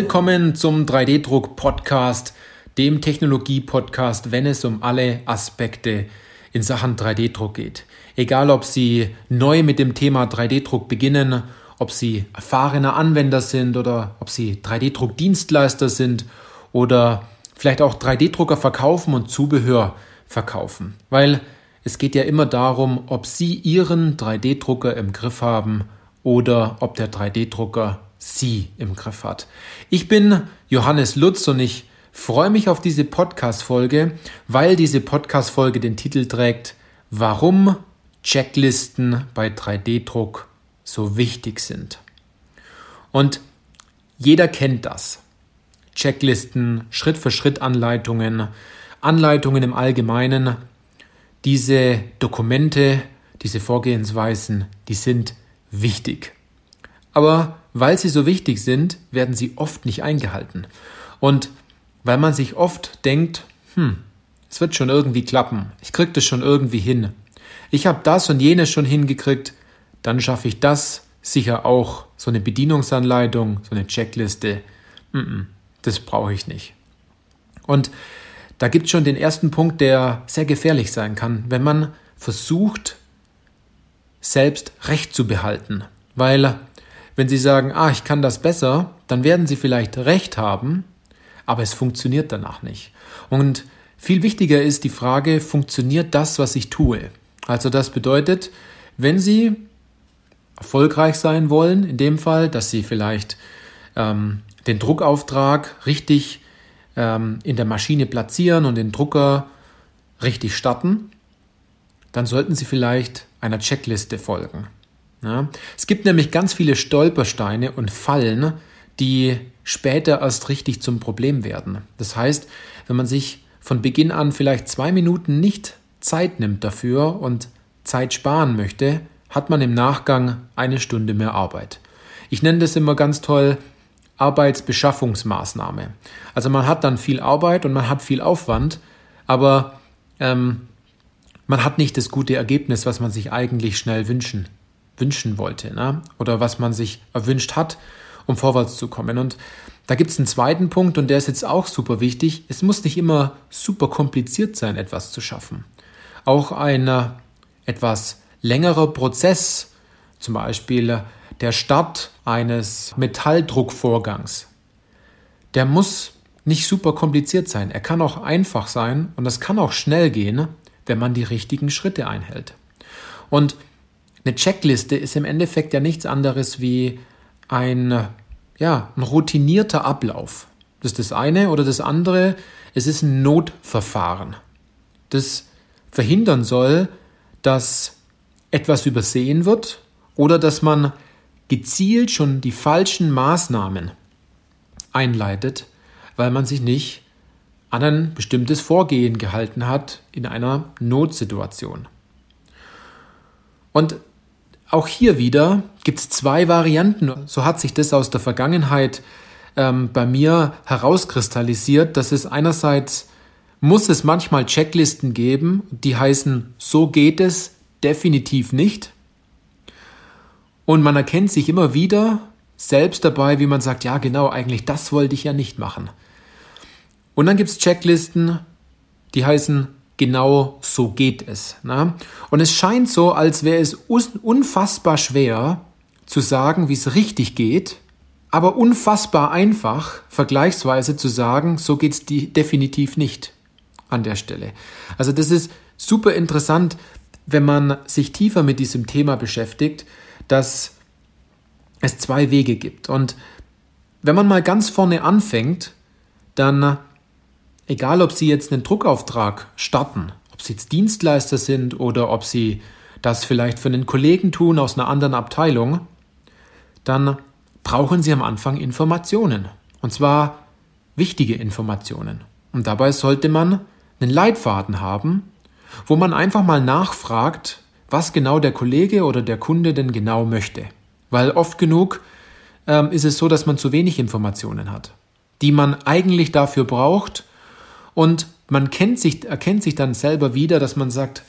Willkommen zum 3D-Druck-Podcast, dem Technologie-Podcast, wenn es um alle Aspekte in Sachen 3D-Druck geht. Egal, ob Sie neu mit dem Thema 3D-Druck beginnen, ob Sie erfahrene Anwender sind oder ob Sie 3D-Druck-Dienstleister sind oder vielleicht auch 3D-Drucker verkaufen und Zubehör verkaufen. Weil es geht ja immer darum, ob Sie Ihren 3D-Drucker im Griff haben oder ob der 3D-Drucker Sie im Griff hat. Ich bin Johannes Lutz und ich freue mich auf diese Podcast-Folge, weil diese Podcast-Folge den Titel trägt, Warum Checklisten bei 3D-Druck so wichtig sind. Und jeder kennt das. Checklisten, Schritt-für-Schritt-Anleitungen, Anleitungen im Allgemeinen. Diese Dokumente, diese Vorgehensweisen, die sind wichtig. Aber weil sie so wichtig sind, werden sie oft nicht eingehalten. Und weil man sich oft denkt, hm, es wird schon irgendwie klappen, ich krieg das schon irgendwie hin. Ich habe das und jenes schon hingekriegt, dann schaffe ich das sicher auch. So eine Bedienungsanleitung, so eine Checkliste, das brauche ich nicht. Und da gibt es schon den ersten Punkt, der sehr gefährlich sein kann, wenn man versucht, selbst Recht zu behalten. Weil wenn Sie sagen, ah, ich kann das besser, dann werden Sie vielleicht recht haben, aber es funktioniert danach nicht. Und viel wichtiger ist die Frage, funktioniert das, was ich tue? Also das bedeutet, wenn Sie erfolgreich sein wollen, in dem Fall, dass Sie vielleicht ähm, den Druckauftrag richtig ähm, in der Maschine platzieren und den Drucker richtig starten, dann sollten Sie vielleicht einer Checkliste folgen. Ja? Es gibt nämlich ganz viele Stolpersteine und Fallen, die später erst richtig zum Problem werden. Das heißt, wenn man sich von Beginn an vielleicht zwei Minuten nicht Zeit nimmt dafür und Zeit sparen möchte, hat man im Nachgang eine Stunde mehr Arbeit. Ich nenne das immer ganz toll Arbeitsbeschaffungsmaßnahme. Also man hat dann viel Arbeit und man hat viel Aufwand, aber ähm, man hat nicht das gute Ergebnis, was man sich eigentlich schnell wünschen wünschen wollte ne? oder was man sich erwünscht hat, um vorwärts zu kommen. Und da gibt es einen zweiten Punkt und der ist jetzt auch super wichtig. Es muss nicht immer super kompliziert sein, etwas zu schaffen. Auch ein äh, etwas längerer Prozess, zum Beispiel der Start eines Metalldruckvorgangs, der muss nicht super kompliziert sein. Er kann auch einfach sein und es kann auch schnell gehen, wenn man die richtigen Schritte einhält. Und eine Checkliste ist im Endeffekt ja nichts anderes wie ein, ja, ein routinierter Ablauf. Das ist das eine oder das andere, es ist ein Notverfahren, das verhindern soll, dass etwas übersehen wird oder dass man gezielt schon die falschen Maßnahmen einleitet, weil man sich nicht an ein bestimmtes Vorgehen gehalten hat in einer Notsituation. Und auch hier wieder gibt es zwei Varianten. So hat sich das aus der Vergangenheit ähm, bei mir herauskristallisiert, dass es einerseits muss es manchmal Checklisten geben, die heißen, so geht es definitiv nicht. Und man erkennt sich immer wieder selbst dabei, wie man sagt, ja genau, eigentlich das wollte ich ja nicht machen. Und dann gibt es Checklisten, die heißen, genau so geht es. Ne? Und es scheint so, als wäre es unfassbar schwer zu sagen, wie es richtig geht, aber unfassbar einfach vergleichsweise zu sagen, so geht es definitiv nicht an der Stelle. Also das ist super interessant, wenn man sich tiefer mit diesem Thema beschäftigt, dass es zwei Wege gibt. Und wenn man mal ganz vorne anfängt, dann egal ob Sie jetzt einen Druckauftrag starten, ob Sie jetzt Dienstleister sind oder ob Sie das vielleicht für einen Kollegen tun aus einer anderen Abteilung, dann brauchen Sie am Anfang Informationen. Und zwar wichtige Informationen. Und dabei sollte man einen Leitfaden haben, wo man einfach mal nachfragt, was genau der Kollege oder der Kunde denn genau möchte. Weil oft genug ähm, ist es so, dass man zu wenig Informationen hat, die man eigentlich dafür braucht, und man kennt sich, erkennt sich dann selber wieder, dass man sagt,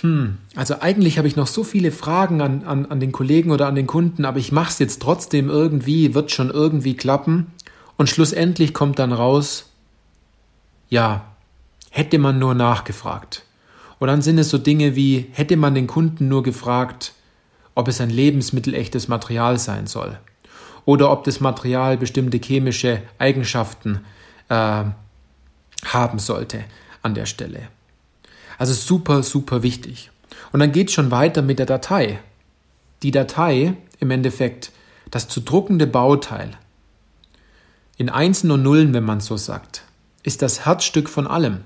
hm, also eigentlich habe ich noch so viele Fragen an, an, an den Kollegen oder an den Kunden, aber ich mache es jetzt trotzdem irgendwie, wird schon irgendwie klappen. Und schlussendlich kommt dann raus, ja, hätte man nur nachgefragt. Und dann sind es so Dinge wie, hätte man den Kunden nur gefragt, ob es ein lebensmittelechtes Material sein soll oder ob das Material bestimmte chemische Eigenschaften äh, haben sollte an der Stelle. Also super, super wichtig. Und dann geht es schon weiter mit der Datei. Die Datei im Endeffekt, das zu druckende Bauteil, in Einsen und Nullen, wenn man so sagt, ist das Herzstück von allem.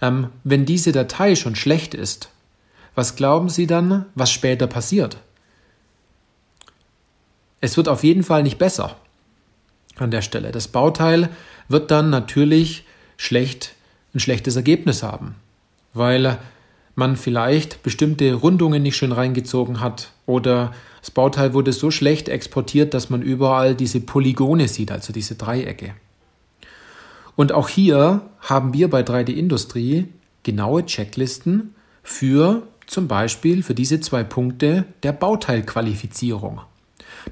Ähm, wenn diese Datei schon schlecht ist, was glauben Sie dann, was später passiert? Es wird auf jeden Fall nicht besser an der Stelle. Das Bauteil wird dann natürlich schlecht, ein schlechtes Ergebnis haben, weil man vielleicht bestimmte Rundungen nicht schön reingezogen hat oder das Bauteil wurde so schlecht exportiert, dass man überall diese Polygone sieht, also diese Dreiecke. Und auch hier haben wir bei 3D Industrie genaue Checklisten für zum Beispiel für diese zwei Punkte der Bauteilqualifizierung.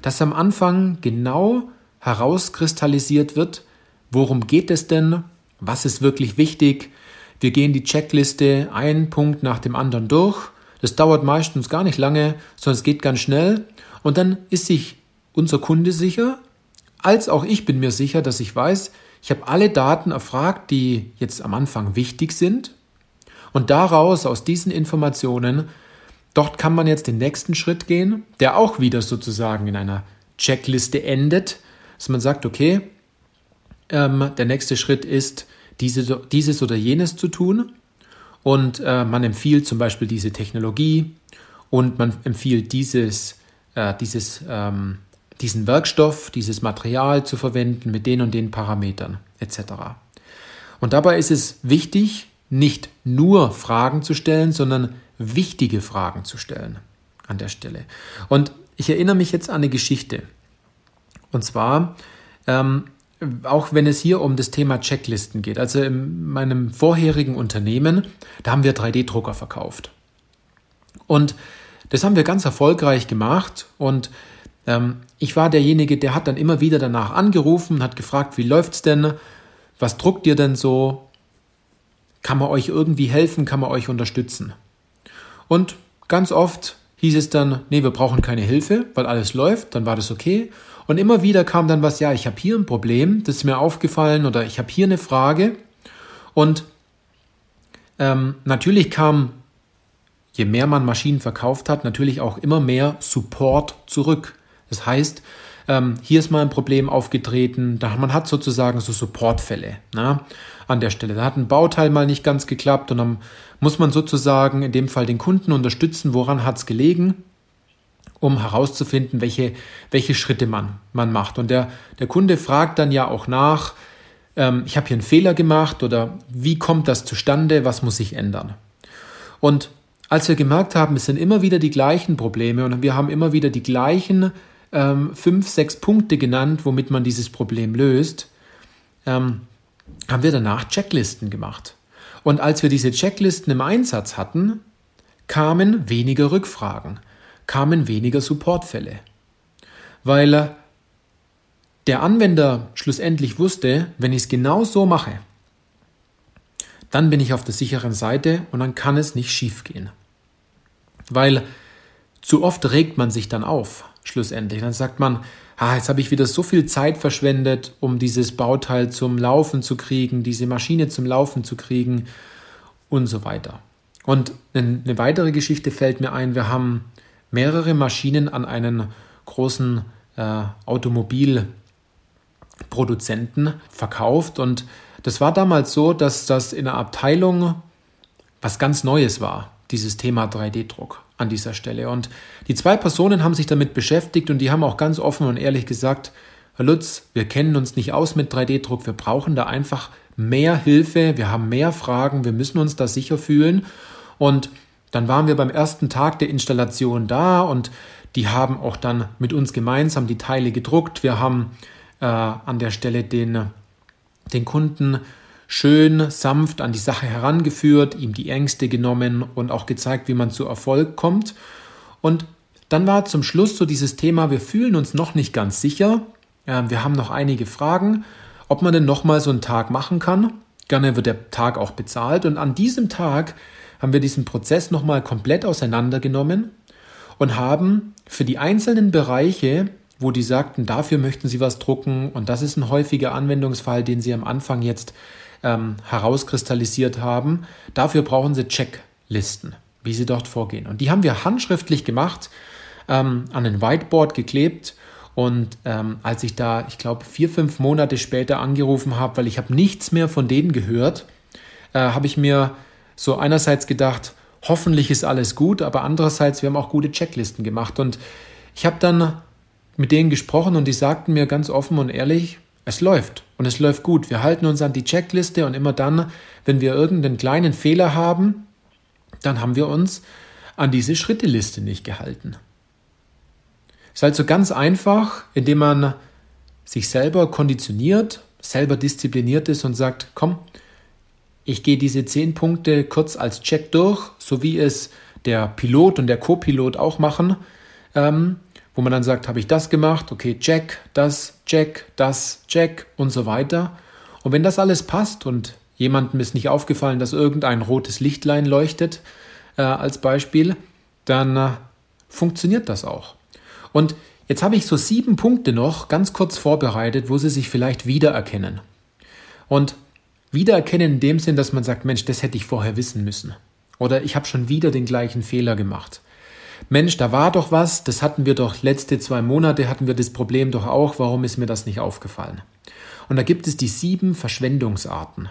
Dass am Anfang genau herauskristallisiert wird, worum geht es denn, was ist wirklich wichtig. Wir gehen die Checkliste einen Punkt nach dem anderen durch. Das dauert meistens gar nicht lange, sondern es geht ganz schnell. Und dann ist sich unser Kunde sicher, als auch ich bin mir sicher, dass ich weiß, ich habe alle Daten erfragt, die jetzt am Anfang wichtig sind. Und daraus, aus diesen Informationen, dort kann man jetzt den nächsten Schritt gehen, der auch wieder sozusagen in einer Checkliste endet, dass man sagt, okay, ähm, der nächste Schritt ist, diese, dieses oder jenes zu tun. Und äh, man empfiehlt zum Beispiel diese Technologie und man empfiehlt dieses, äh, dieses ähm, diesen Werkstoff, dieses Material zu verwenden mit den und den Parametern etc. Und dabei ist es wichtig, nicht nur Fragen zu stellen, sondern wichtige Fragen zu stellen an der Stelle. Und ich erinnere mich jetzt an eine Geschichte. Und zwar, ähm, auch wenn es hier um das Thema Checklisten geht. Also in meinem vorherigen Unternehmen, da haben wir 3D-Drucker verkauft. Und das haben wir ganz erfolgreich gemacht und ähm, ich war derjenige, der hat dann immer wieder danach angerufen, hat gefragt, wie läuft's denn? Was druckt ihr denn so? Kann man euch irgendwie helfen? Kann man euch unterstützen? Und ganz oft hieß es dann, nee, wir brauchen keine Hilfe, weil alles läuft, dann war das okay. Und immer wieder kam dann was, ja, ich habe hier ein Problem, das ist mir aufgefallen oder ich habe hier eine Frage. Und ähm, natürlich kam, je mehr man Maschinen verkauft hat, natürlich auch immer mehr Support zurück. Das heißt, ähm, hier ist mal ein Problem aufgetreten, da man hat sozusagen so Supportfälle na, an der Stelle. Da hat ein Bauteil mal nicht ganz geklappt und dann muss man sozusagen in dem Fall den Kunden unterstützen, woran hat es gelegen, um herauszufinden, welche, welche Schritte man, man macht. Und der, der Kunde fragt dann ja auch nach, ähm, ich habe hier einen Fehler gemacht oder wie kommt das zustande, was muss ich ändern. Und als wir gemerkt haben, es sind immer wieder die gleichen Probleme und wir haben immer wieder die gleichen ähm, fünf, sechs Punkte genannt, womit man dieses Problem löst, ähm, haben wir danach Checklisten gemacht. Und als wir diese Checklisten im Einsatz hatten, kamen weniger Rückfragen, kamen weniger Supportfälle. Weil äh, der Anwender schlussendlich wusste, wenn ich es genau so mache, dann bin ich auf der sicheren Seite und dann kann es nicht schiefgehen. Weil zu oft regt man sich dann auf schlussendlich. Dann sagt man, ah, jetzt habe ich wieder so viel Zeit verschwendet, um dieses Bauteil zum Laufen zu kriegen, diese Maschine zum Laufen zu kriegen und so weiter. Und eine weitere Geschichte fällt mir ein, wir haben mehrere Maschinen an einen großen äh, Automobilproduzenten verkauft und das war damals so, dass das in der Abteilung was ganz Neues war, dieses Thema 3D-Druck an dieser Stelle. Und die zwei Personen haben sich damit beschäftigt und die haben auch ganz offen und ehrlich gesagt, Herr Lutz, wir kennen uns nicht aus mit 3D-Druck, wir brauchen da einfach mehr Hilfe, wir haben mehr Fragen, wir müssen uns da sicher fühlen. Und dann waren wir beim ersten Tag der Installation da und die haben auch dann mit uns gemeinsam die Teile gedruckt. Wir haben äh, an der Stelle den, den Kunden schön sanft an die Sache herangeführt, ihm die Ängste genommen und auch gezeigt, wie man zu Erfolg kommt. Und dann war zum Schluss so dieses Thema, wir fühlen uns noch nicht ganz sicher, wir haben noch einige Fragen ob man denn nochmal so einen Tag machen kann. Gerne wird der Tag auch bezahlt. Und an diesem Tag haben wir diesen Prozess nochmal komplett auseinandergenommen und haben für die einzelnen Bereiche, wo die sagten, dafür möchten sie was drucken und das ist ein häufiger Anwendungsfall, den sie am Anfang jetzt ähm, herauskristallisiert haben, dafür brauchen sie Checklisten, wie sie dort vorgehen. Und die haben wir handschriftlich gemacht, ähm, an ein Whiteboard geklebt und ähm, als ich da, ich glaube, vier, fünf Monate später angerufen habe, weil ich habe nichts mehr von denen gehört, äh, habe ich mir so einerseits gedacht, hoffentlich ist alles gut, aber andererseits, wir haben auch gute Checklisten gemacht. Und ich habe dann mit denen gesprochen und die sagten mir ganz offen und ehrlich, es läuft und es läuft gut. Wir halten uns an die Checkliste und immer dann, wenn wir irgendeinen kleinen Fehler haben, dann haben wir uns an diese Schritteliste nicht gehalten. Es ist halt so ganz einfach, indem man sich selber konditioniert, selber diszipliniert ist und sagt, komm, ich gehe diese zehn Punkte kurz als Check durch, so wie es der Pilot und der Co-Pilot auch machen, ähm, wo man dann sagt, habe ich das gemacht, okay, check, das, check, das, check und so weiter. Und wenn das alles passt und jemandem ist nicht aufgefallen, dass irgendein rotes Lichtlein leuchtet, äh, als Beispiel, dann äh, funktioniert das auch. Und jetzt habe ich so sieben Punkte noch ganz kurz vorbereitet, wo Sie sich vielleicht wiedererkennen. Und wiedererkennen in dem Sinn, dass man sagt, Mensch, das hätte ich vorher wissen müssen. Oder ich habe schon wieder den gleichen Fehler gemacht. Mensch, da war doch was, das hatten wir doch letzte zwei Monate, hatten wir das Problem doch auch, warum ist mir das nicht aufgefallen? Und da gibt es die sieben Verschwendungsarten.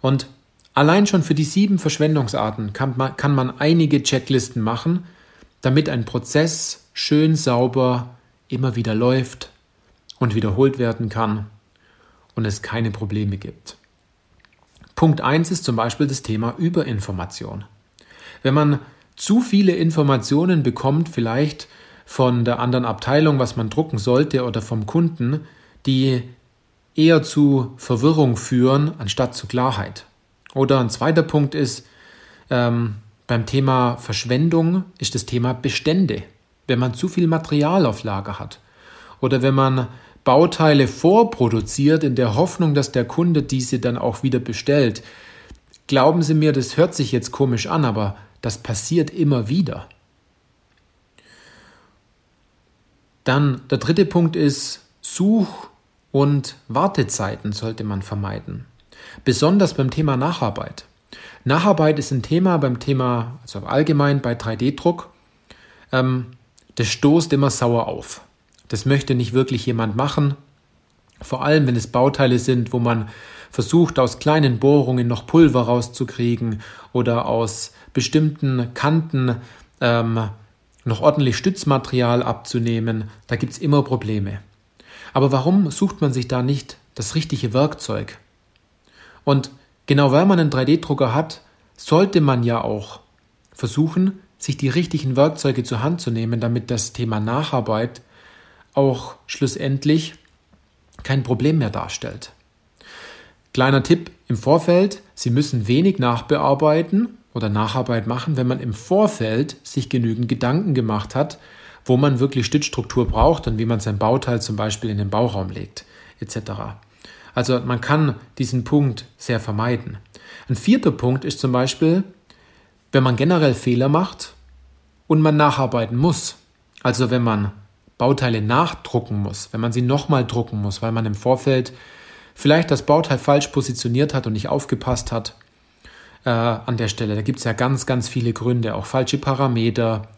Und allein schon für die sieben Verschwendungsarten kann man, kann man einige Checklisten machen, damit ein Prozess schön sauber immer wieder läuft und wiederholt werden kann und es keine Probleme gibt. Punkt 1 ist zum Beispiel das Thema Überinformation. Wenn man zu viele Informationen bekommt, vielleicht von der anderen Abteilung, was man drucken sollte, oder vom Kunden, die eher zu Verwirrung führen, anstatt zu Klarheit. Oder ein zweiter Punkt ist, ähm, beim Thema Verschwendung ist das Thema Bestände wenn man zu viel Material auf Lager hat oder wenn man Bauteile vorproduziert in der Hoffnung, dass der Kunde diese dann auch wieder bestellt. Glauben Sie mir, das hört sich jetzt komisch an, aber das passiert immer wieder. Dann der dritte Punkt ist, Such- und Wartezeiten sollte man vermeiden. Besonders beim Thema Nacharbeit. Nacharbeit ist ein Thema beim Thema, also allgemein bei 3D-Druck. Ähm, das stoßt immer sauer auf. Das möchte nicht wirklich jemand machen. Vor allem, wenn es Bauteile sind, wo man versucht, aus kleinen Bohrungen noch Pulver rauszukriegen oder aus bestimmten Kanten ähm, noch ordentlich Stützmaterial abzunehmen, da gibt es immer Probleme. Aber warum sucht man sich da nicht das richtige Werkzeug? Und genau weil man einen 3D-Drucker hat, sollte man ja auch versuchen, sich die richtigen Werkzeuge zur Hand zu nehmen, damit das Thema Nacharbeit auch schlussendlich kein Problem mehr darstellt. Kleiner Tipp im Vorfeld, Sie müssen wenig nachbearbeiten oder Nacharbeit machen, wenn man im Vorfeld sich genügend Gedanken gemacht hat, wo man wirklich Stützstruktur braucht und wie man sein Bauteil zum Beispiel in den Bauraum legt, etc. Also man kann diesen Punkt sehr vermeiden. Ein vierter Punkt ist zum Beispiel, wenn man generell Fehler macht und man nacharbeiten muss, also wenn man Bauteile nachdrucken muss, wenn man sie nochmal drucken muss, weil man im Vorfeld vielleicht das Bauteil falsch positioniert hat und nicht aufgepasst hat äh, an der Stelle. Da gibt es ja ganz, ganz viele Gründe, auch falsche Parameter.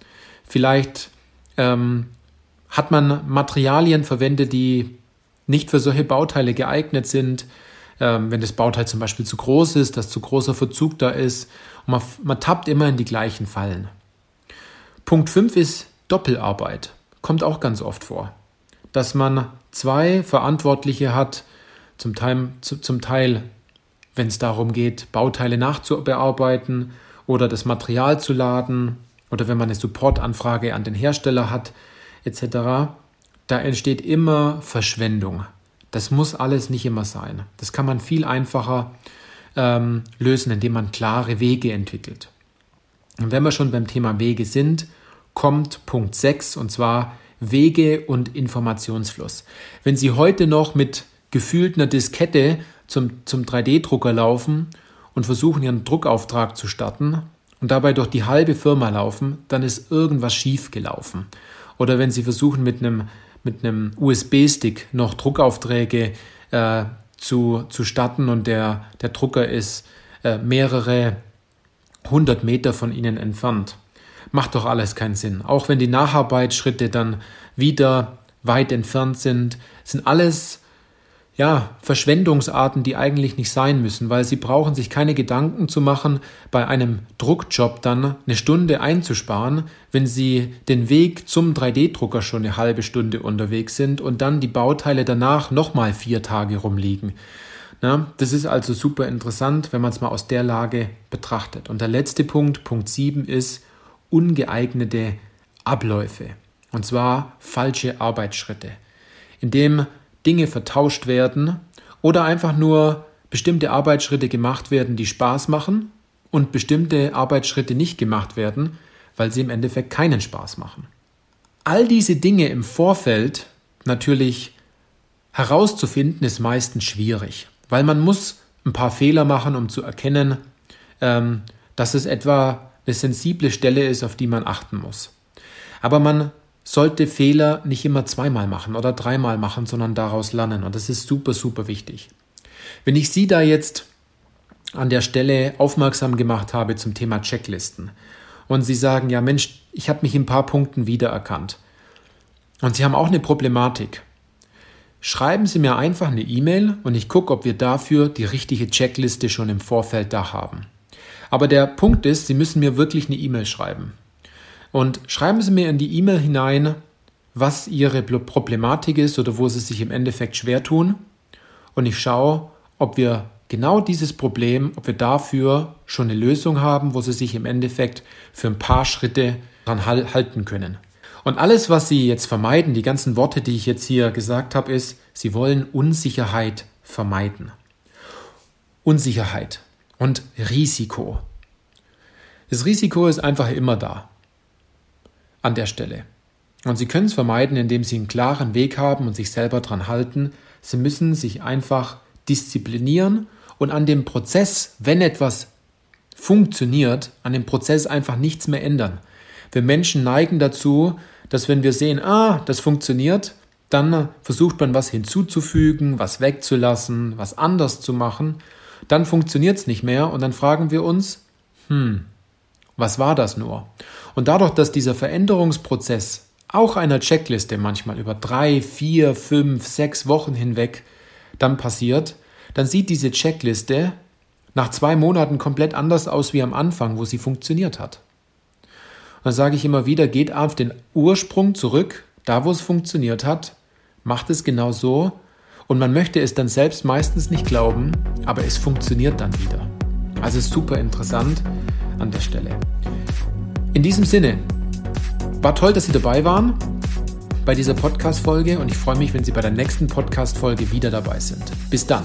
Vielleicht ähm, hat man Materialien verwendet, die nicht für solche Bauteile geeignet sind ähm, wenn das Bauteil zum Beispiel zu groß ist, dass zu großer Verzug da ist. Und man, man tappt immer in die gleichen Fallen. Punkt 5 ist Doppelarbeit. Kommt auch ganz oft vor. Dass man zwei Verantwortliche hat, zum Teil, zu, zum Teil wenn es darum geht, Bauteile nachzubearbeiten oder das Material zu laden oder wenn man eine Supportanfrage an den Hersteller hat, etc. Da entsteht immer Verschwendung. Das muss alles nicht immer sein. Das kann man viel einfacher ähm, lösen, indem man klare Wege entwickelt. Und wenn wir schon beim Thema Wege sind, kommt Punkt 6 und zwar Wege und Informationsfluss. Wenn Sie heute noch mit gefühlt einer Diskette zum, zum 3D-Drucker laufen und versuchen, ihren Druckauftrag zu starten und dabei durch die halbe Firma laufen, dann ist irgendwas schief gelaufen. Oder wenn sie versuchen, mit einem, mit einem USB-Stick noch Druckaufträge äh, zu, zu starten und der, der Drucker ist äh, mehrere hundert Meter von ihnen entfernt. Macht doch alles keinen Sinn. Auch wenn die Nacharbeitsschritte dann wieder weit entfernt sind, sind alles ja, Verschwendungsarten, die eigentlich nicht sein müssen, weil sie brauchen sich keine Gedanken zu machen, bei einem Druckjob dann eine Stunde einzusparen, wenn sie den Weg zum 3D-Drucker schon eine halbe Stunde unterwegs sind und dann die Bauteile danach nochmal vier Tage rumliegen. Na, das ist also super interessant, wenn man es mal aus der Lage betrachtet. Und der letzte Punkt, Punkt 7, ist ungeeignete Abläufe. Und zwar falsche Arbeitsschritte. Indem Dinge vertauscht werden oder einfach nur bestimmte Arbeitsschritte gemacht werden, die Spaß machen und bestimmte Arbeitsschritte nicht gemacht werden, weil sie im Endeffekt keinen Spaß machen. All diese Dinge im Vorfeld natürlich herauszufinden, ist meistens schwierig, weil man muss ein paar Fehler machen, um zu erkennen, ähm, dass es etwa eine sensible Stelle ist, auf die man achten muss. Aber man sollte Fehler nicht immer zweimal machen oder dreimal machen, sondern daraus lernen. Und das ist super, super wichtig. Wenn ich Sie da jetzt an der Stelle aufmerksam gemacht habe zum Thema Checklisten und Sie sagen, ja Mensch, ich habe mich in ein paar Punkten wiedererkannt und Sie haben auch eine Problematik, schreiben Sie mir einfach eine E-Mail und ich gucke, ob wir dafür die richtige Checkliste schon im Vorfeld da haben. Aber der Punkt ist, Sie müssen mir wirklich eine E-Mail schreiben. Und schreiben Sie mir in die E-Mail hinein, was Ihre Problematik ist oder wo Sie sich im Endeffekt schwer tun. Und ich schaue, ob wir genau dieses Problem, ob wir dafür schon eine Lösung haben, wo Sie sich im Endeffekt für ein paar Schritte dran halten können. Und alles, was Sie jetzt vermeiden, die ganzen Worte, die ich jetzt hier gesagt habe, ist, Sie wollen Unsicherheit vermeiden. Unsicherheit und Risiko. Das Risiko ist einfach immer da an der Stelle. Und Sie können es vermeiden, indem Sie einen klaren Weg haben und sich selber dran halten. Sie müssen sich einfach disziplinieren und an dem Prozess, wenn etwas funktioniert, an dem Prozess einfach nichts mehr ändern. Wir Menschen neigen dazu, dass wenn wir sehen, ah, das funktioniert, dann versucht man was hinzuzufügen, was wegzulassen, was anders zu machen. Dann funktioniert es nicht mehr und dann fragen wir uns, hm, was war das nur? Und dadurch, dass dieser Veränderungsprozess auch einer Checkliste manchmal über drei, vier, fünf, sechs Wochen hinweg dann passiert, dann sieht diese Checkliste nach zwei Monaten komplett anders aus wie am Anfang, wo sie funktioniert hat. Und dann sage ich immer wieder, geht auf den Ursprung zurück, da wo es funktioniert hat, macht es genau so und man möchte es dann selbst meistens nicht glauben, aber es funktioniert dann wieder. Also super interessant an der Stelle. In diesem Sinne, war toll, dass Sie dabei waren bei dieser Podcast-Folge und ich freue mich, wenn Sie bei der nächsten Podcast-Folge wieder dabei sind. Bis dann.